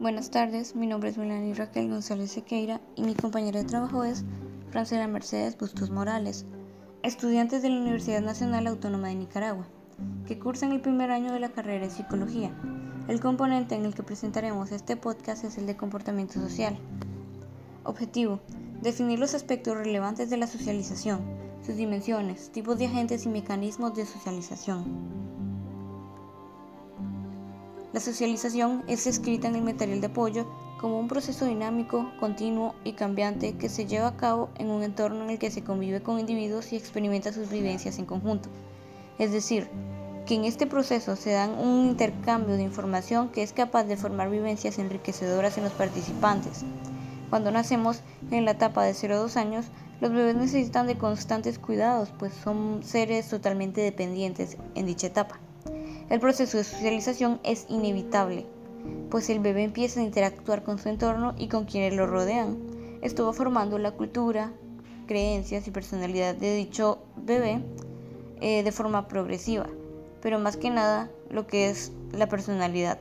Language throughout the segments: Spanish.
Buenas tardes, mi nombre es Melanie Raquel González Sequeira y mi compañera de trabajo es Francela Mercedes Bustos Morales, estudiantes de la Universidad Nacional Autónoma de Nicaragua, que cursan el primer año de la carrera de Psicología. El componente en el que presentaremos este podcast es el de comportamiento social. Objetivo, definir los aspectos relevantes de la socialización, sus dimensiones, tipos de agentes y mecanismos de socialización. La socialización es escrita en el material de apoyo como un proceso dinámico, continuo y cambiante que se lleva a cabo en un entorno en el que se convive con individuos y experimenta sus vivencias en conjunto. Es decir, que en este proceso se dan un intercambio de información que es capaz de formar vivencias enriquecedoras en los participantes. Cuando nacemos en la etapa de 0 a 2 años, los bebés necesitan de constantes cuidados, pues son seres totalmente dependientes en dicha etapa. El proceso de socialización es inevitable, pues el bebé empieza a interactuar con su entorno y con quienes lo rodean. Esto va formando la cultura, creencias y personalidad de dicho bebé eh, de forma progresiva, pero más que nada lo que es la personalidad.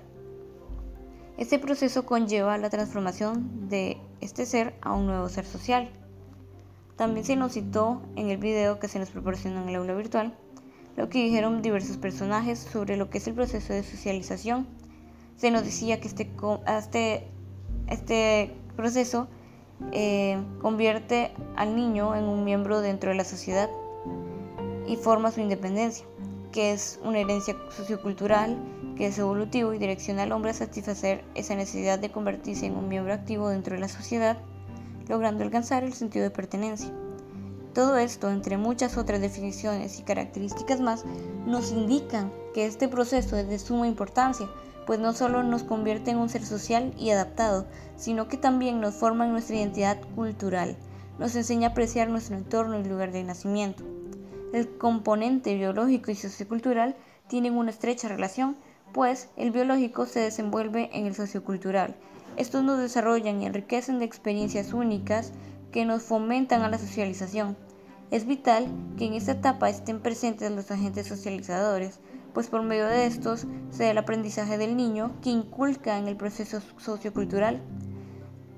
Este proceso conlleva la transformación de este ser a un nuevo ser social. También se nos citó en el video que se nos proporcionó en el aula virtual lo que dijeron diversos personajes sobre lo que es el proceso de socialización. Se nos decía que este, este, este proceso eh, convierte al niño en un miembro dentro de la sociedad y forma su independencia, que es una herencia sociocultural que es evolutivo y direcciona al hombre a satisfacer esa necesidad de convertirse en un miembro activo dentro de la sociedad, logrando alcanzar el sentido de pertenencia. Todo esto, entre muchas otras definiciones y características más, nos indican que este proceso es de suma importancia, pues no solo nos convierte en un ser social y adaptado, sino que también nos forma en nuestra identidad cultural, nos enseña a apreciar nuestro entorno y lugar de nacimiento. El componente biológico y sociocultural tienen una estrecha relación, pues el biológico se desenvuelve en el sociocultural. Estos nos desarrollan y enriquecen de experiencias únicas que nos fomentan a la socialización. Es vital que en esta etapa estén presentes los agentes socializadores, pues por medio de estos se da el aprendizaje del niño que inculca en el proceso sociocultural.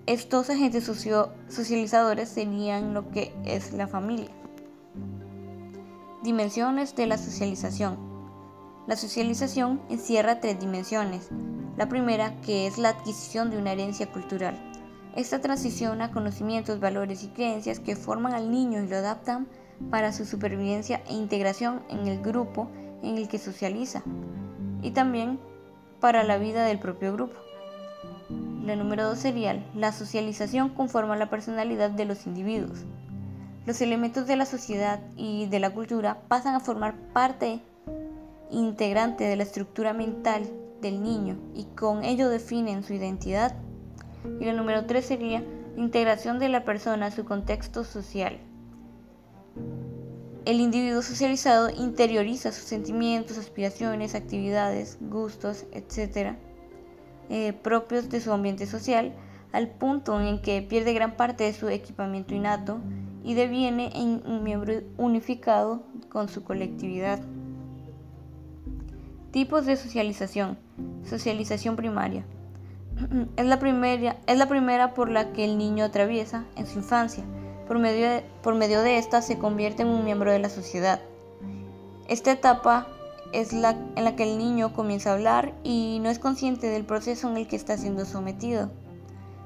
Estos agentes socializadores serían lo que es la familia. Dimensiones de la socialización. La socialización encierra tres dimensiones. La primera, que es la adquisición de una herencia cultural. Esta transiciona conocimientos, valores y creencias que forman al niño y lo adaptan para su supervivencia e integración en el grupo en el que socializa y también para la vida del propio grupo. La número dos sería la socialización conforma la personalidad de los individuos. Los elementos de la sociedad y de la cultura pasan a formar parte integrante de la estructura mental del niño y con ello definen su identidad y la número tres sería integración de la persona a su contexto social. El individuo socializado interioriza sus sentimientos, aspiraciones, actividades, gustos, etc., eh, propios de su ambiente social, al punto en que pierde gran parte de su equipamiento innato y deviene en un miembro unificado con su colectividad. Tipos de socialización. Socialización primaria. Es la, primera, es la primera por la que el niño atraviesa en su infancia. Por medio, de, por medio de esta se convierte en un miembro de la sociedad. Esta etapa es la en la que el niño comienza a hablar y no es consciente del proceso en el que está siendo sometido.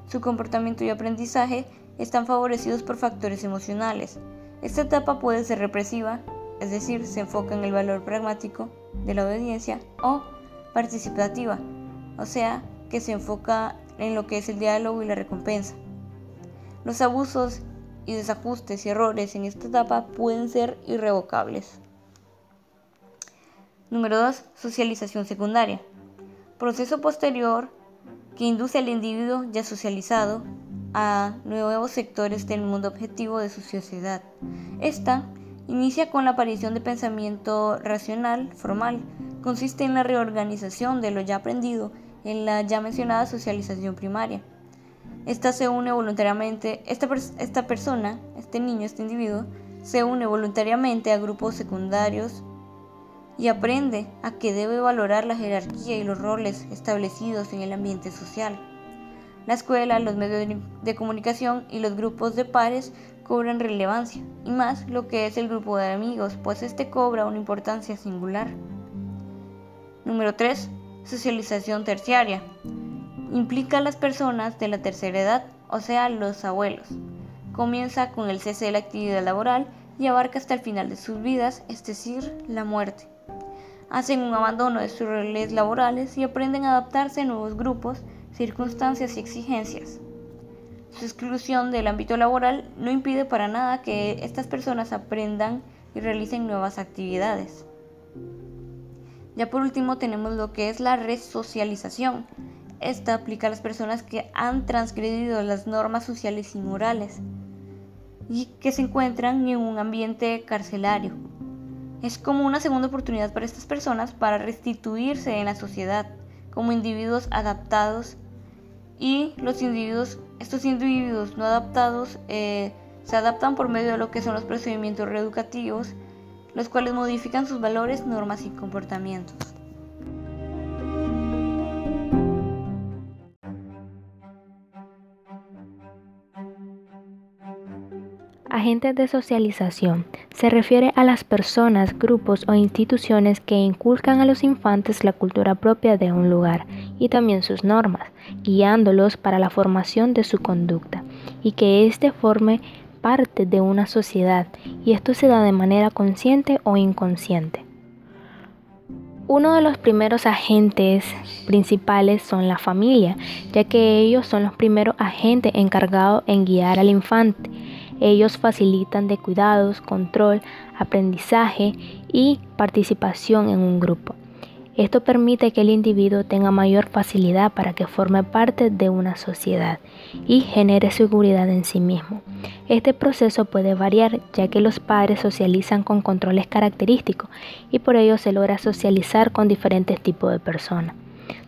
Su comportamiento y aprendizaje están favorecidos por factores emocionales. Esta etapa puede ser represiva, es decir, se enfoca en el valor pragmático de la obediencia, o participativa, o sea, que se enfoca en lo que es el diálogo y la recompensa. Los abusos y desajustes y errores en esta etapa pueden ser irrevocables. Número 2. Socialización secundaria. Proceso posterior que induce al individuo ya socializado a nuevos sectores del mundo objetivo de su sociedad. Esta inicia con la aparición de pensamiento racional formal. Consiste en la reorganización de lo ya aprendido en la ya mencionada socialización primaria. Esta se une voluntariamente, esta, esta persona, este niño, este individuo, se une voluntariamente a grupos secundarios y aprende a que debe valorar la jerarquía y los roles establecidos en el ambiente social. La escuela, los medios de comunicación y los grupos de pares cobran relevancia, y más lo que es el grupo de amigos, pues este cobra una importancia singular. Número 3. Socialización terciaria. Implica a las personas de la tercera edad, o sea, los abuelos. Comienza con el cese de la actividad laboral y abarca hasta el final de sus vidas, es decir, la muerte. Hacen un abandono de sus roles laborales y aprenden a adaptarse a nuevos grupos, circunstancias y exigencias. Su exclusión del ámbito laboral no impide para nada que estas personas aprendan y realicen nuevas actividades. Ya por último tenemos lo que es la resocialización. Esta aplica a las personas que han transgredido las normas sociales y morales y que se encuentran en un ambiente carcelario. Es como una segunda oportunidad para estas personas para restituirse en la sociedad como individuos adaptados y los individuos, estos individuos no adaptados eh, se adaptan por medio de lo que son los procedimientos reeducativos, los cuales modifican sus valores, normas y comportamientos. Agentes de socialización se refiere a las personas, grupos o instituciones que inculcan a los infantes la cultura propia de un lugar y también sus normas, guiándolos para la formación de su conducta y que éste forme parte de una sociedad y esto se da de manera consciente o inconsciente. Uno de los primeros agentes principales son la familia, ya que ellos son los primeros agentes encargados en guiar al infante ellos facilitan de cuidados, control, aprendizaje y participación en un grupo. Esto permite que el individuo tenga mayor facilidad para que forme parte de una sociedad y genere seguridad en sí mismo. Este proceso puede variar ya que los padres socializan con controles característicos y por ello se logra socializar con diferentes tipos de personas.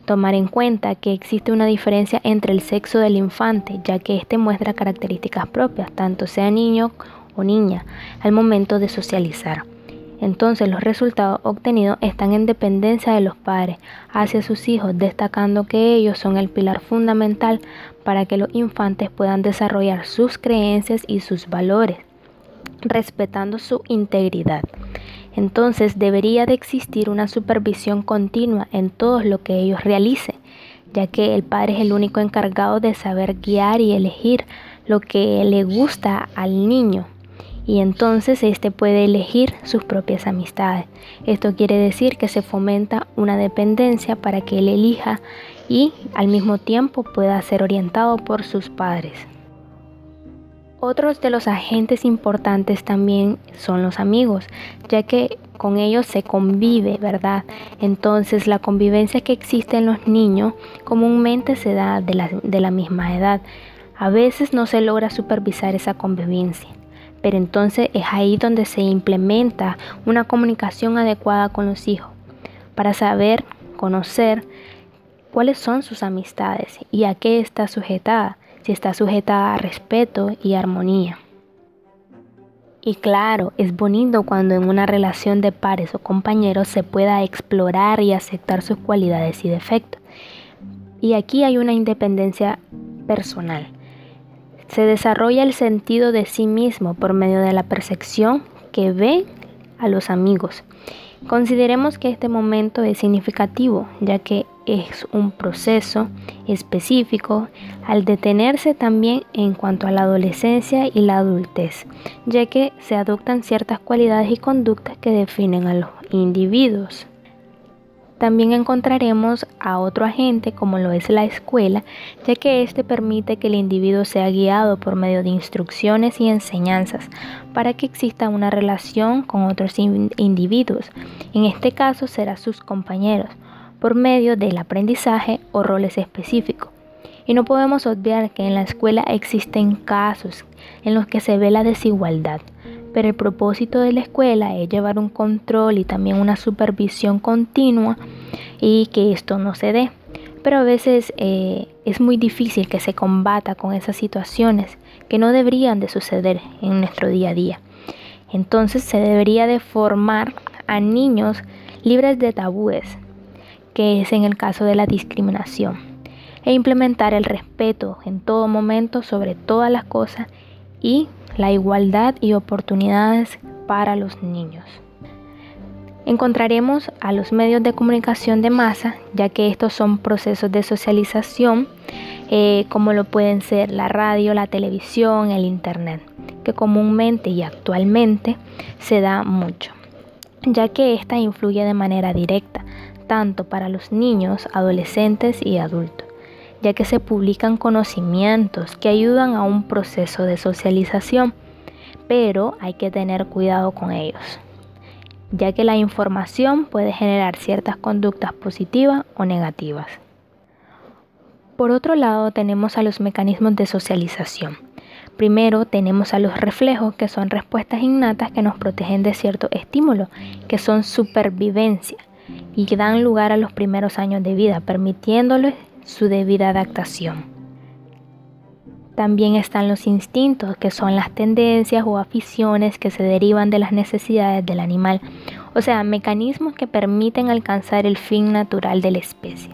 Tomar en cuenta que existe una diferencia entre el sexo del infante, ya que éste muestra características propias, tanto sea niño o niña, al momento de socializar. Entonces los resultados obtenidos están en dependencia de los padres hacia sus hijos, destacando que ellos son el pilar fundamental para que los infantes puedan desarrollar sus creencias y sus valores, respetando su integridad. Entonces debería de existir una supervisión continua en todo lo que ellos realicen, ya que el padre es el único encargado de saber guiar y elegir lo que le gusta al niño. Y entonces éste puede elegir sus propias amistades. Esto quiere decir que se fomenta una dependencia para que él elija y al mismo tiempo pueda ser orientado por sus padres. Otros de los agentes importantes también son los amigos, ya que con ellos se convive, ¿verdad? Entonces la convivencia que existe en los niños comúnmente se da de la, de la misma edad. A veces no se logra supervisar esa convivencia, pero entonces es ahí donde se implementa una comunicación adecuada con los hijos para saber, conocer cuáles son sus amistades y a qué está sujetada si está sujeta a respeto y armonía. Y claro, es bonito cuando en una relación de pares o compañeros se pueda explorar y aceptar sus cualidades y defectos. Y aquí hay una independencia personal. Se desarrolla el sentido de sí mismo por medio de la percepción que ve a los amigos. Consideremos que este momento es significativo, ya que es un proceso específico al detenerse también en cuanto a la adolescencia y la adultez, ya que se adoptan ciertas cualidades y conductas que definen a los individuos. También encontraremos a otro agente como lo es la escuela, ya que éste permite que el individuo sea guiado por medio de instrucciones y enseñanzas para que exista una relación con otros individuos. En este caso será sus compañeros por medio del aprendizaje o roles específicos. Y no podemos obviar que en la escuela existen casos en los que se ve la desigualdad, pero el propósito de la escuela es llevar un control y también una supervisión continua y que esto no se dé. Pero a veces eh, es muy difícil que se combata con esas situaciones que no deberían de suceder en nuestro día a día. Entonces se debería de formar a niños libres de tabúes, que es en el caso de la discriminación. E implementar el respeto en todo momento sobre todas las cosas y la igualdad y oportunidades para los niños. Encontraremos a los medios de comunicación de masa, ya que estos son procesos de socialización, eh, como lo pueden ser la radio, la televisión, el internet, que comúnmente y actualmente se da mucho, ya que ésta influye de manera directa tanto para los niños, adolescentes y adultos, ya que se publican conocimientos que ayudan a un proceso de socialización, pero hay que tener cuidado con ellos ya que la información puede generar ciertas conductas positivas o negativas. Por otro lado, tenemos a los mecanismos de socialización. Primero tenemos a los reflejos, que son respuestas innatas que nos protegen de cierto estímulo, que son supervivencia y que dan lugar a los primeros años de vida, permitiéndoles su debida adaptación. También están los instintos, que son las tendencias o aficiones que se derivan de las necesidades del animal, o sea, mecanismos que permiten alcanzar el fin natural de la especie.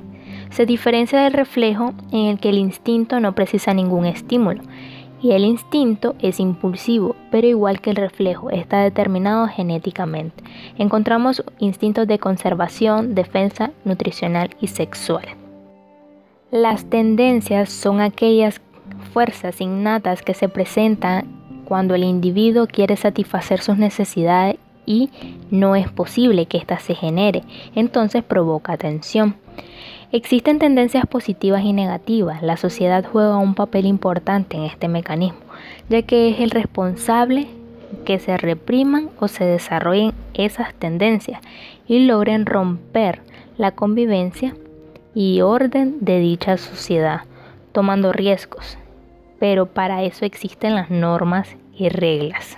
Se diferencia del reflejo en el que el instinto no precisa ningún estímulo, y el instinto es impulsivo, pero igual que el reflejo, está determinado genéticamente. Encontramos instintos de conservación, defensa, nutricional y sexual. Las tendencias son aquellas fuerzas innatas que se presentan cuando el individuo quiere satisfacer sus necesidades y no es posible que ésta se genere, entonces provoca tensión. Existen tendencias positivas y negativas. La sociedad juega un papel importante en este mecanismo, ya que es el responsable que se repriman o se desarrollen esas tendencias y logren romper la convivencia y orden de dicha sociedad, tomando riesgos, pero para eso existen las normas y reglas.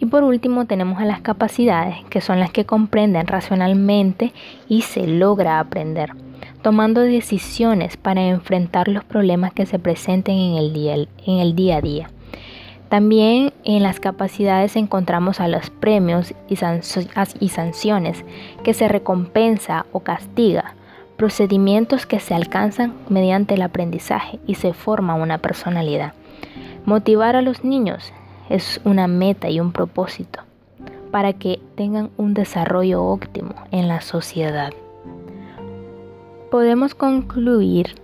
Y por último tenemos a las capacidades, que son las que comprenden racionalmente y se logra aprender, tomando decisiones para enfrentar los problemas que se presenten en el día, en el día a día. También en las capacidades encontramos a los premios y, y sanciones, que se recompensa o castiga, procedimientos que se alcanzan mediante el aprendizaje y se forma una personalidad. Motivar a los niños es una meta y un propósito para que tengan un desarrollo óptimo en la sociedad. Podemos concluir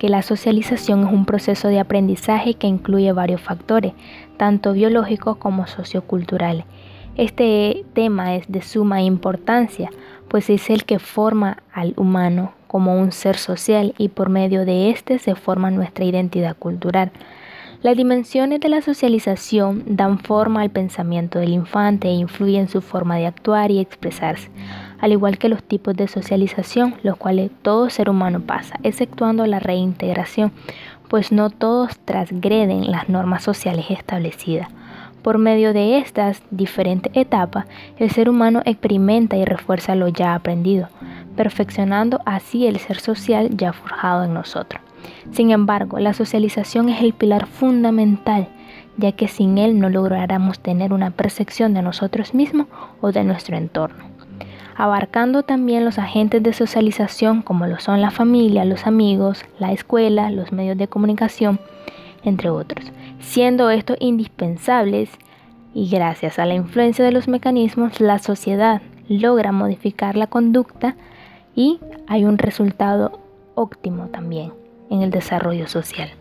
que la socialización es un proceso de aprendizaje que incluye varios factores, tanto biológicos como socioculturales. Este tema es de suma importancia pues es el que forma al humano como un ser social y por medio de éste se forma nuestra identidad cultural. Las dimensiones de la socialización dan forma al pensamiento del infante e influyen en su forma de actuar y expresarse, al igual que los tipos de socialización, los cuales todo ser humano pasa, exceptuando la reintegración, pues no todos transgreden las normas sociales establecidas. Por medio de estas diferentes etapas, el ser humano experimenta y refuerza lo ya aprendido, perfeccionando así el ser social ya forjado en nosotros. Sin embargo, la socialización es el pilar fundamental, ya que sin él no lograremos tener una percepción de nosotros mismos o de nuestro entorno, abarcando también los agentes de socialización como lo son la familia, los amigos, la escuela, los medios de comunicación, entre otros, siendo estos indispensables y gracias a la influencia de los mecanismos la sociedad logra modificar la conducta y hay un resultado óptimo también en el desarrollo social.